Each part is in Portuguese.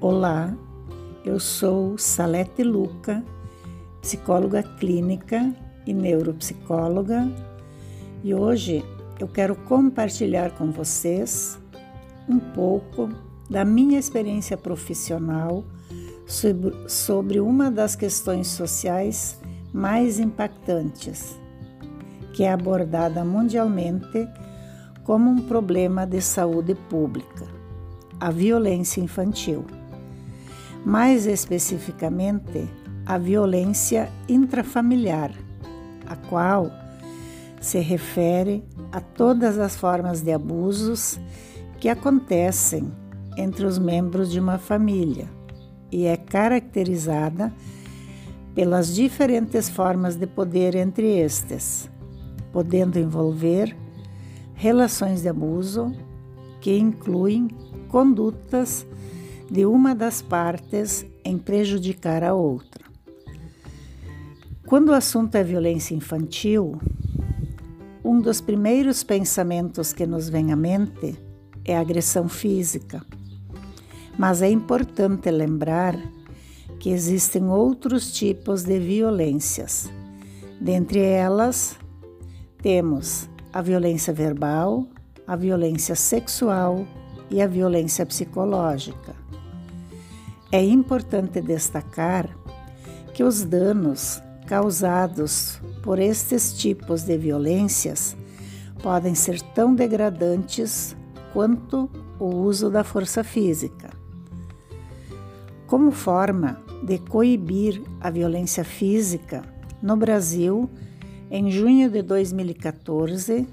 Olá, eu sou Salete Luca, psicóloga clínica e neuropsicóloga, e hoje eu quero compartilhar com vocês um pouco da minha experiência profissional sobre, uma das questões sociais mais impactantes, que é abordada mundialmente como um problema de saúde pública, a violência infantil mais especificamente a violência intrafamiliar, a qual se refere a todas as formas de abusos que acontecem entre os membros de uma família e é caracterizada pelas diferentes formas de poder entre estes, podendo envolver relações de abuso que incluem condutas de uma das partes em prejudicar a outra. Quando o assunto é violência infantil, um dos primeiros pensamentos que nos vem à mente é a agressão física. Mas é importante lembrar que existem outros tipos de violências. Dentre elas, temos a violência verbal, a violência sexual e a violência psicológica. É importante destacar que os danos causados por estes tipos de violências podem ser tão degradantes quanto o uso da força física. Como forma de coibir a violência física, no Brasil, em junho de 2014,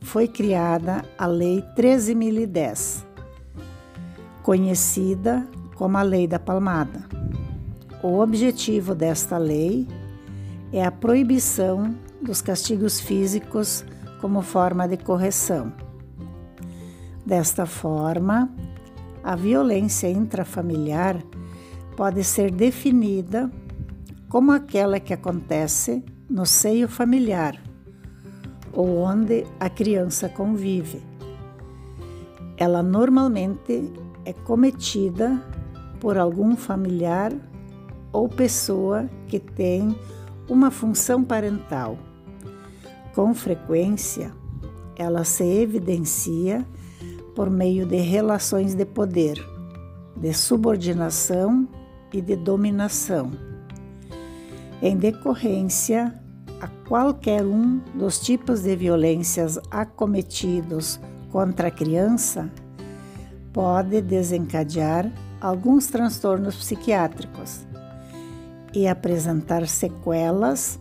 foi criada a Lei 13.010, conhecida como a Lei da Palmada. O objetivo desta lei é a proibição dos castigos físicos como forma de correção. Desta forma, a violência intrafamiliar pode ser definida como aquela que acontece no seio familiar ou onde a criança convive. Ela normalmente é cometida por algum familiar ou pessoa que tem uma função parental. Com frequência, ela se evidencia por meio de relações de poder, de subordinação e de dominação. Em decorrência a qualquer um dos tipos de violências acometidos contra a criança, pode desencadear alguns transtornos psiquiátricos e apresentar sequelas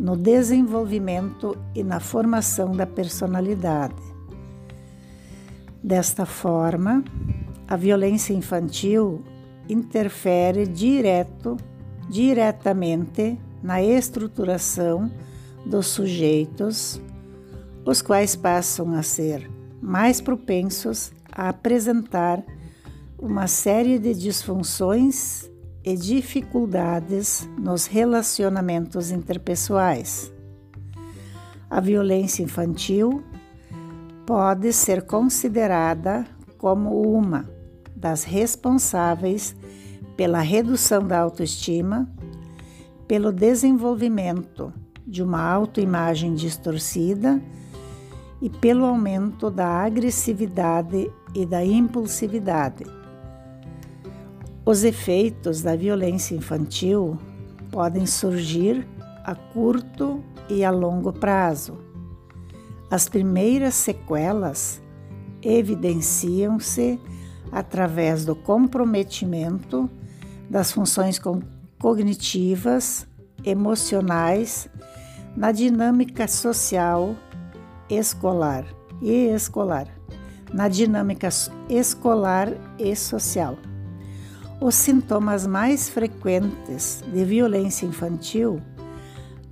no desenvolvimento e na formação da personalidade. Desta forma, a violência infantil interfere direto, diretamente na estruturação dos sujeitos, os quais passam a ser mais propensos a apresentar uma série de disfunções e dificuldades nos relacionamentos interpessoais. A violência infantil pode ser considerada como uma das responsáveis pela redução da autoestima, pelo desenvolvimento de uma autoimagem distorcida e pelo aumento da agressividade e da impulsividade os efeitos da violência infantil podem surgir a curto e a longo prazo. As primeiras sequelas evidenciam-se através do comprometimento das funções cognitivas, emocionais, na dinâmica social, escolar e escolar, na dinâmica escolar e social. Os sintomas mais frequentes de violência infantil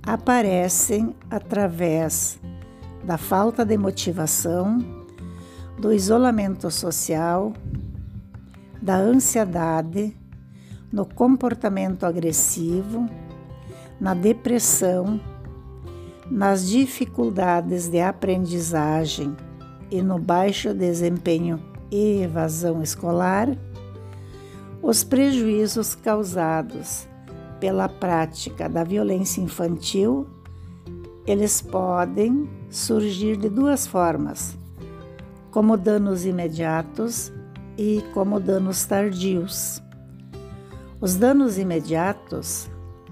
aparecem através da falta de motivação, do isolamento social, da ansiedade, no comportamento agressivo, na depressão, nas dificuldades de aprendizagem e no baixo desempenho e evasão escolar Os prejuízos causados pela prática da violência infantil, eles podem surgir de duas formas: como danos imediatos e como danos tardios. Os danos imediatos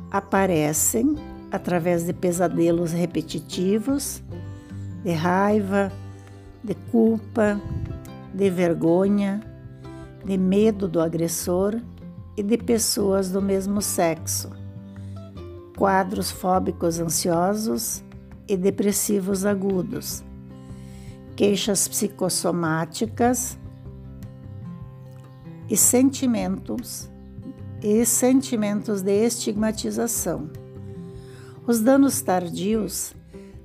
aparecem através de pesadelos repetitivos, de raiva, de culpa, de vergonha, de medo do agressor e de pessoas do mesmo sexo, quadros fóbicos ansiosos e depressivos agudos, queixas psicossomáticas e sentimentos e sentimentos de estigmatização. Os danos tardios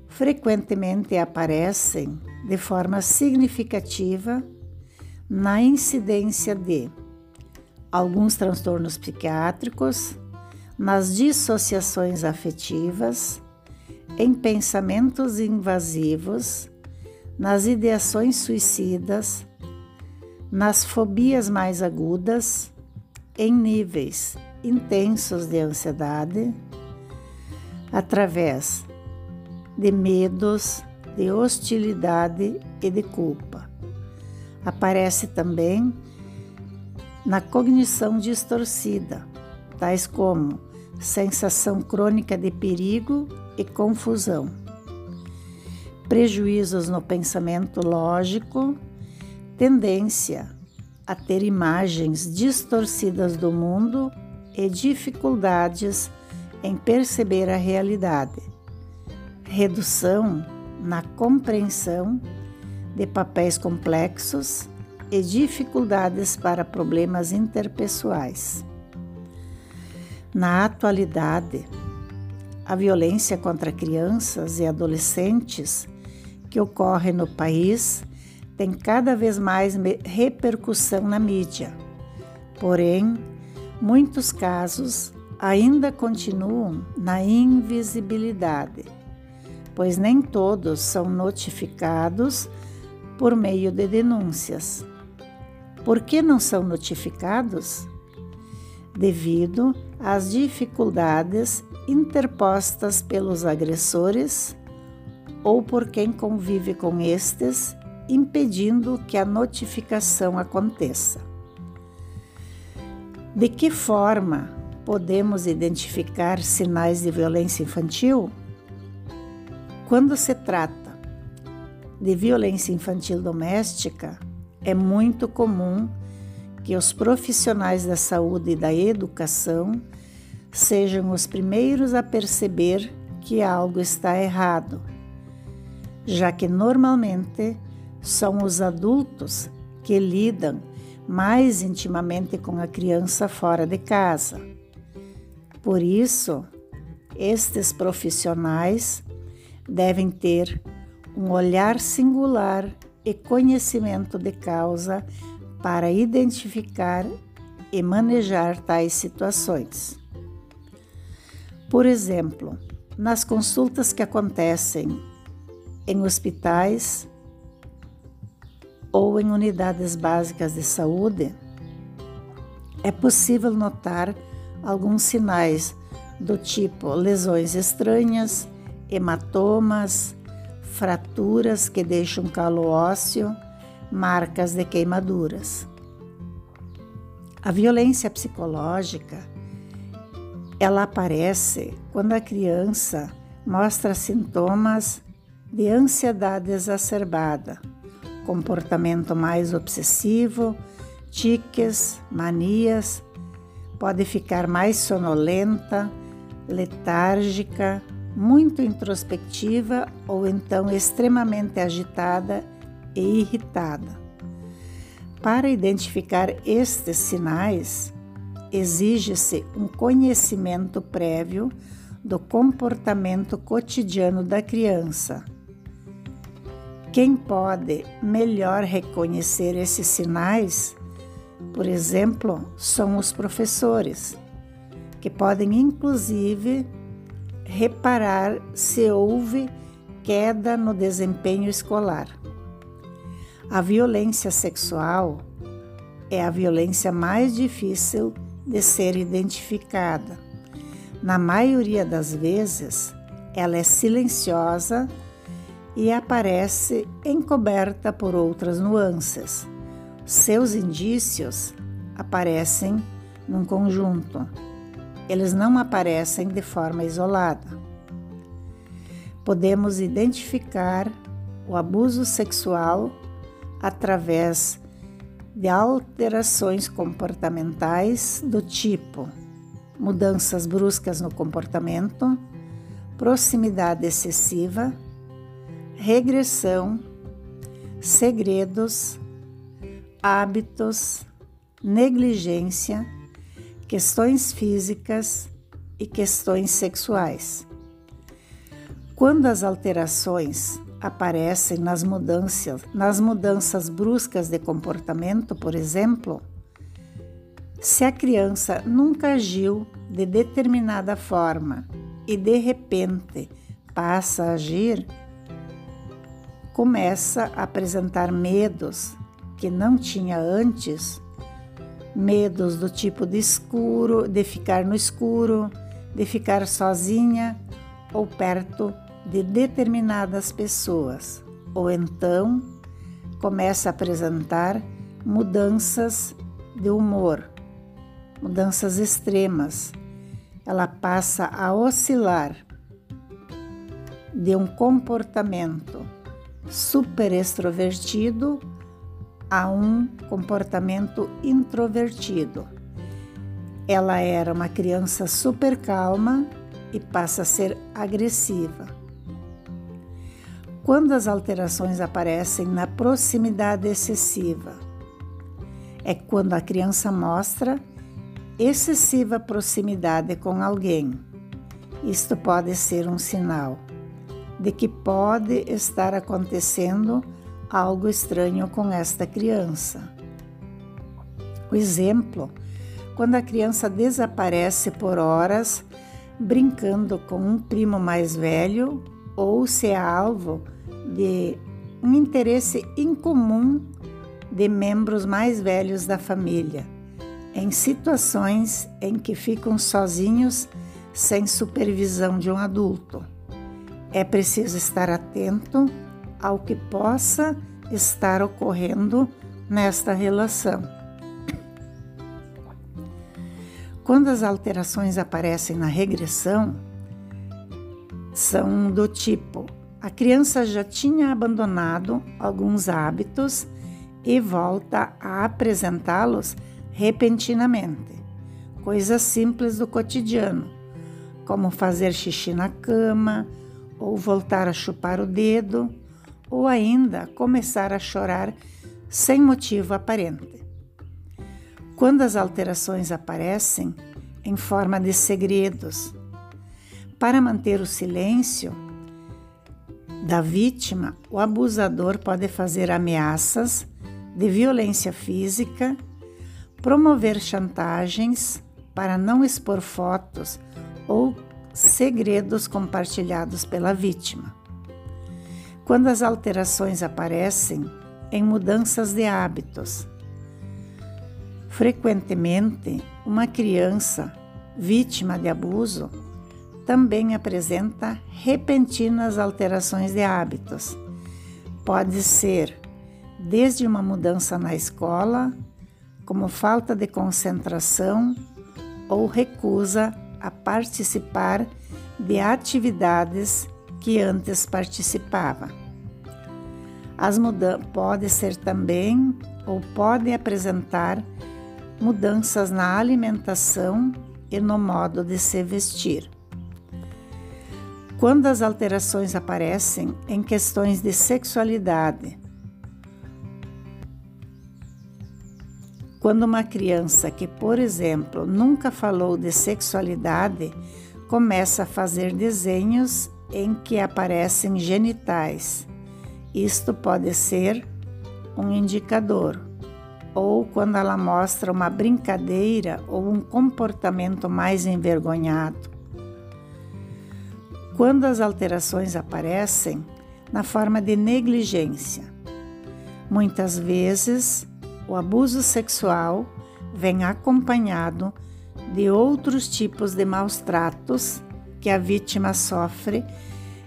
frequentemente aparecem de forma significativa na incidência de alguns transtornos psiquiátricos, nas dissociações afetivas, em pensamentos invasivos, nas ideações suicidas, nas fobias mais agudas, em níveis intensos de ansiedade, através de medos, de hostilidade e de culpa. Aparece também na cognição distorcida, tais como sensação crônica de perigo e confusão, prejuízos no pensamento lógico, tendência a ter imagens distorcidas do mundo e dificuldades em perceber a realidade, redução na compreensão de papéis complexos e dificuldades para problemas interpessoais. Na atualidade, a violência contra crianças e adolescentes que ocorre no país tem cada vez mais repercussão na mídia. Porém, muitos casos ainda continuam na invisibilidade, pois nem todos são notificados por meio de denúncias. Por que não são notificados? Devido às dificuldades interpostas pelos agressores ou por quem convive com estes impedindo que a notificação aconteça. De que forma podemos identificar sinais de violência infantil? Quando se trata de violência infantil doméstica, é muito comum que os profissionais da saúde e da educação sejam os primeiros a perceber que algo está errado, já que normalmente são os adultos que lidam mais intimamente com a criança fora de casa. Por isso, estes profissionais devem ter um olhar singular e conhecimento de causa para identificar e manejar tais situações. Por exemplo, nas consultas que acontecem em hospitais, ou em unidades básicas de saúde, é possível notar alguns sinais do tipo lesões estranhas, hematomas, fraturas que deixam calo ósseo, marcas de queimaduras. A violência psicológica ela aparece quando a criança mostra sintomas de ansiedade exacerbada, comportamento mais obsessivo, tiques, manias, pode ficar mais sonolenta, letárgica, muito introspectiva ou então extremamente agitada e irritada. Para identificar estes sinais, exige-se um conhecimento prévio do comportamento cotidiano da criança quem pode melhor reconhecer esses sinais, por exemplo, são os professores, que podem inclusive reparar se houve queda no desempenho escolar. A violência sexual é a violência mais difícil de ser identificada. Na maioria das vezes, ela é silenciosa e aparece encoberta por outras nuances. Seus indícios aparecem num conjunto. Eles não aparecem de forma isolada. Podemos identificar o abuso sexual através de alterações comportamentais do tipo mudanças bruscas no comportamento, proximidade excessiva, regressão, segredos, hábitos, negligência, questões físicas e questões sexuais. Quando as alterações aparecem nas mudanças, nas mudanças bruscas de comportamento, por exemplo, se a criança nunca agiu de determinada forma e de repente passa a agir, começa a apresentar medos que não tinha antes, medos do tipo de escuro, de ficar no escuro, de ficar sozinha ou perto de determinadas pessoas, ou então começa a apresentar mudanças de humor, mudanças extremas. Ela passa a oscilar de um comportamento super extrovertido a um comportamento introvertido. Ela era uma criança super calma e passa a ser agressiva. Quando as alterações aparecem na proximidade excessiva, é quando a criança mostra excessiva proximidade com alguém. Isto pode ser um sinal de que pode estar acontecendo algo estranho com esta criança. O exemplo, quando a criança desaparece por horas brincando com um primo mais velho ou se é alvo de um interesse incomum de membros mais velhos da família, em situações em que ficam sozinhos sem supervisão de um adulto. É preciso estar atento ao que possa estar ocorrendo nesta relação. Quando as alterações aparecem na regressão, são do tipo: a criança já tinha abandonado alguns hábitos e volta a apresentá-los repentinamente. Coisas simples do cotidiano, como fazer xixi na cama, ou voltar a chupar o dedo, ou ainda começar a chorar sem motivo aparente. Quando as alterações aparecem em forma de segredos, para manter o silêncio da vítima, o abusador pode fazer ameaças de violência física, promover chantagens para não expor fotos ou segredos compartilhados pela vítima. Quando as alterações aparecem em mudanças de hábitos, frequentemente uma criança vítima de abuso também apresenta repentinas alterações de hábitos. Pode ser desde uma mudança na escola, como falta de concentração ou recusa a participar de atividades que antes participava. As mudanças pode ser também ou pode apresentar mudanças na alimentação e no modo de se vestir. Quando as alterações aparecem em questões de sexualidade, Quando uma criança que, por exemplo, nunca falou de sexualidade começa a fazer desenhos em que aparecem genitais, isto pode ser um indicador. Ou quando ela mostra uma brincadeira ou um comportamento mais envergonhado. Quando as alterações aparecem na forma de negligência, muitas vezes o abuso sexual vem acompanhado de outros tipos de maus tratos que a vítima sofre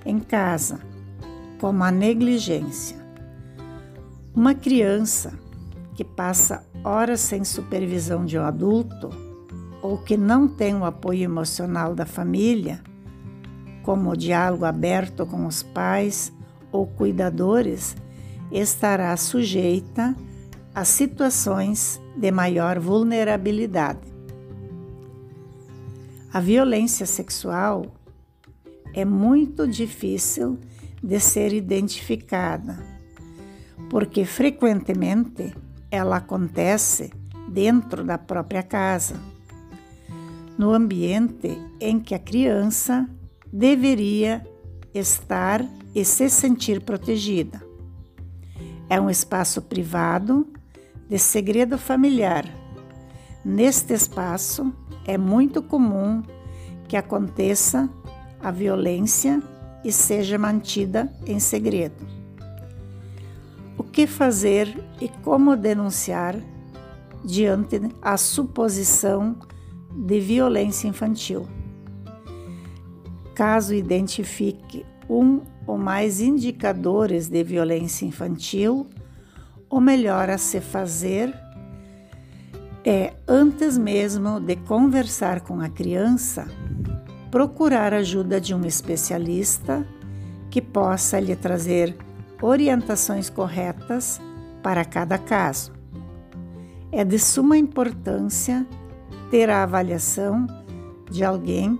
em casa, como a negligência. Uma criança que passa horas sem supervisão de um adulto ou que não tem o apoio emocional da família, como o diálogo aberto com os pais ou cuidadores, estará sujeita a situações de maior vulnerabilidade. A violência sexual é muito difícil de ser identificada, porque frequentemente ela acontece dentro da própria casa, no ambiente em que a criança deveria estar e se sentir protegida. É um espaço privado de segredo familiar. Neste espaço é muito comum que aconteça a violência e seja mantida em segredo. O que fazer e como denunciar diante a suposição de violência infantil? Caso identifique um ou mais indicadores de violência infantil, o melhor a se fazer é, antes mesmo de conversar com a criança, procurar ajuda de um especialista que possa lhe trazer orientações corretas para cada caso. É de suma importância ter a avaliação de alguém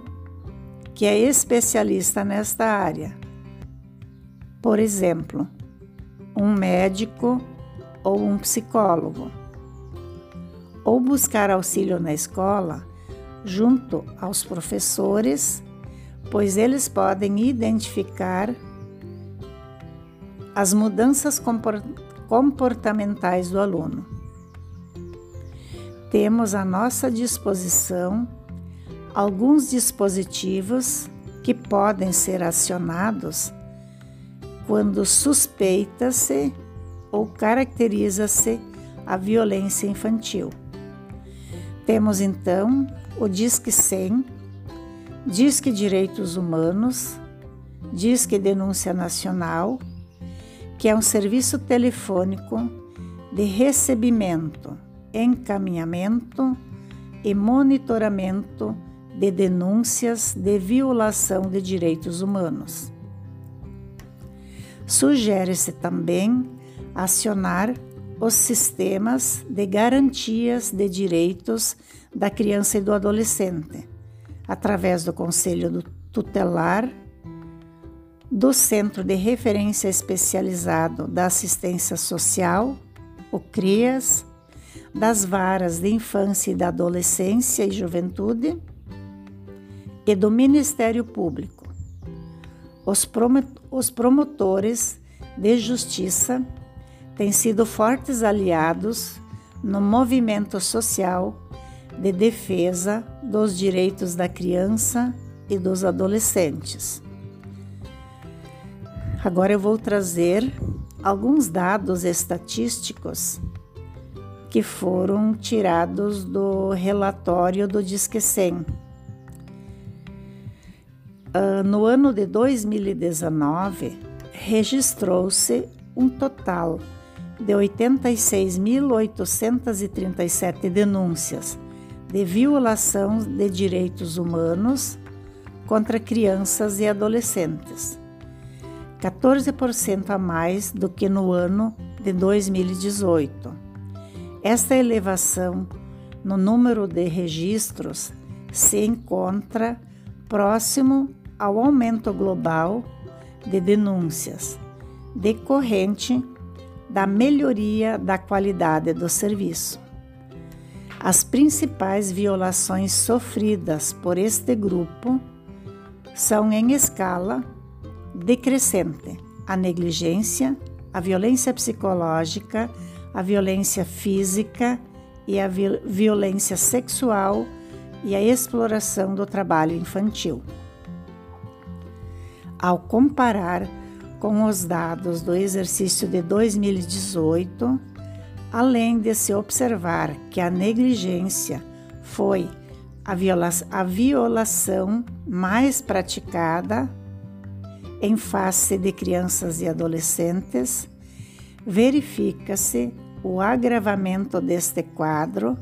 que é especialista nesta área. Por exemplo, um médico ou um psicólogo. Ou buscar auxílio na escola junto aos professores, pois eles podem identificar as mudanças comportamentais do aluno. Temos à nossa disposição alguns dispositivos que podem ser acionados quando suspeita-se ou caracteriza-se a violência infantil. Temos então o Disque 100, Disque Direitos Humanos, Disque Denúncia Nacional, que é um serviço telefônico de recebimento, encaminhamento e monitoramento de denúncias de violação de direitos humanos. Sugere-se também acionar os sistemas de garantias de direitos da criança e do adolescente, através do Conselho Tutelar, do Centro de Referência Especializado da Assistência Social, o CRIAS, das varas de infância e da adolescência e juventude e do Ministério Público. Os, promotores de justiça têm sido fortes aliados no movimento social de defesa dos direitos da criança e dos adolescentes. Agora eu vou trazer alguns dados estatísticos que foram tirados do relatório do Disque 100 Uh, no ano de 2019, registrou-se um total 86.837 denúncias de violação de direitos humanos contra crianças e adolescentes, 14% a mais do que no ano de 2018. Esta elevação no número de registros se encontra próximo ao aumento global de denúncias decorrente da melhoria da qualidade do serviço. As principais violações sofridas por este grupo são em escala decrescente: a negligência, a violência psicológica, a violência física e a violência sexual e a exploração do trabalho infantil. Ao comparar com os dados do exercício de 2018, além de se observar que a negligência foi a, viola a violação mais praticada em face de crianças e adolescentes, verifica-se o agravamento deste quadro,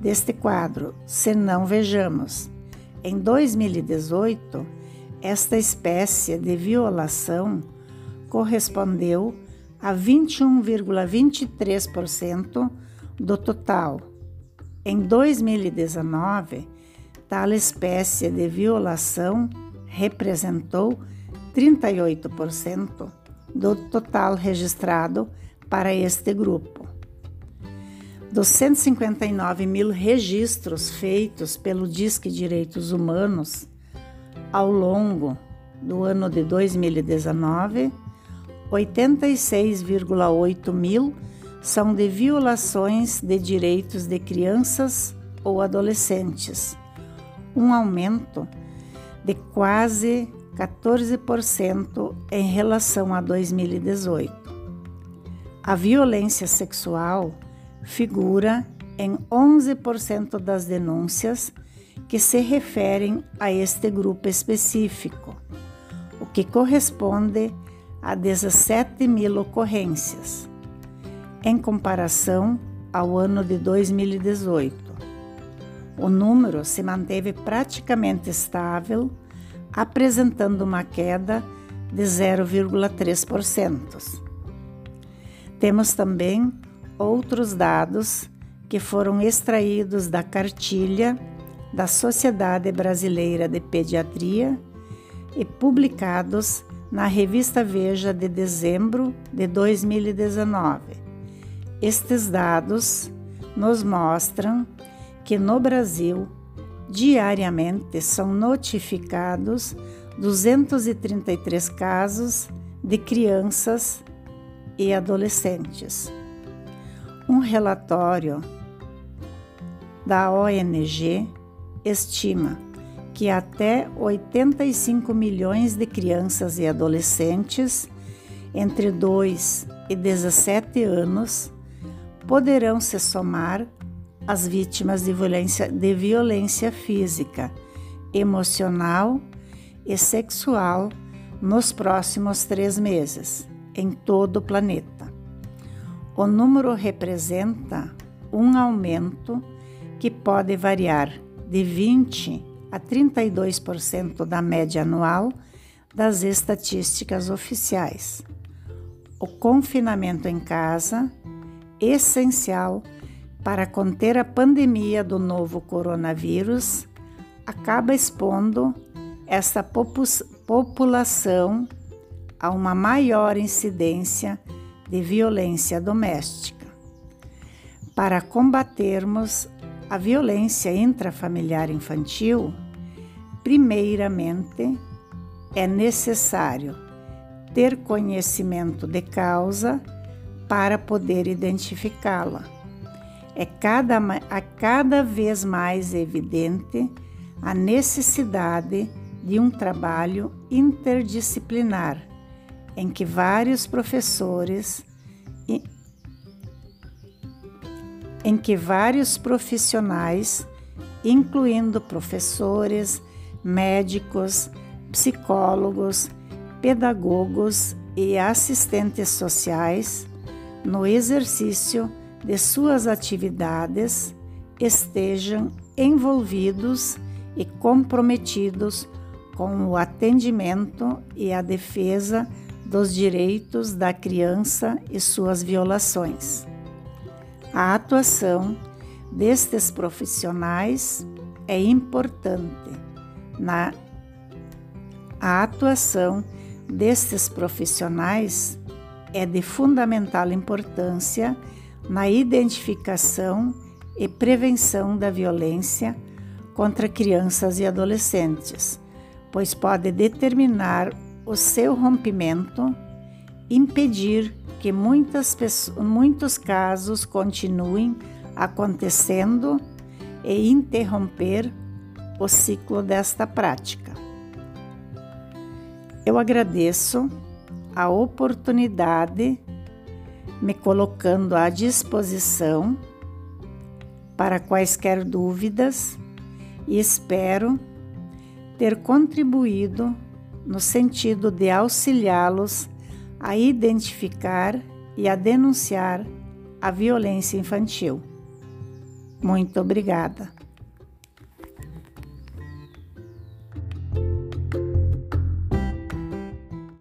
deste quadro, se não vejamos. Em 2018, esta espécie de violação correspondeu a 21,23% do total. Em 2019, tal espécie de violação representou 38% do total registrado para este grupo. Dos 159 mil registros feitos pelo Disque Direitos Humanos ao longo do ano de 2019, 86,8 mil são de violações de direitos de crianças ou adolescentes, um aumento de quase 14% em relação a 2018. A violência sexual figura em 11% das denúncias que se referem a este grupo específico, o que corresponde a 17 mil ocorrências, em comparação ao ano de 2018. O número se manteve praticamente estável, apresentando uma queda de 0,3%. Temos também outros dados que foram extraídos da cartilha da Sociedade Brasileira de Pediatria e publicados na revista Veja de dezembro de 2019. Estes dados nos mostram que no Brasil diariamente são notificados 233 casos de crianças e adolescentes. Um relatório da ONG estima que até 85 milhões de crianças e adolescentes entre 2 e 17 anos poderão se somar às vítimas de violência, de violência física, emocional e sexual nos próximos três meses, em todo o planeta. O número representa um aumento que pode variar de 20 a 32% da média anual das estatísticas oficiais. O confinamento em casa, essencial para conter a pandemia do novo coronavírus, acaba expondo essa população a uma maior incidência de violência doméstica. Para combatermos a violência intrafamiliar infantil, primeiramente é necessário ter conhecimento de causa para poder identificá-la. É cada, a cada vez mais evidente a necessidade de um trabalho interdisciplinar em que vários professores em que vários profissionais, incluindo professores, médicos, psicólogos, pedagogos e assistentes sociais, no exercício de suas atividades, estejam envolvidos e comprometidos com o atendimento e a defesa dos direitos da criança e suas violações. A atuação destes profissionais é importante na a atuação destes profissionais é de fundamental importância na identificação e prevenção da violência contra crianças e adolescentes, pois pode determinar o seu rompimento, impedir que muitas muitos casos continuem acontecendo e interromper o ciclo desta prática. Eu agradeço a oportunidade me colocando à disposição para quaisquer dúvidas e espero ter contribuído no sentido de auxiliá-los a identificar e a denunciar a violência infantil. Muito obrigada.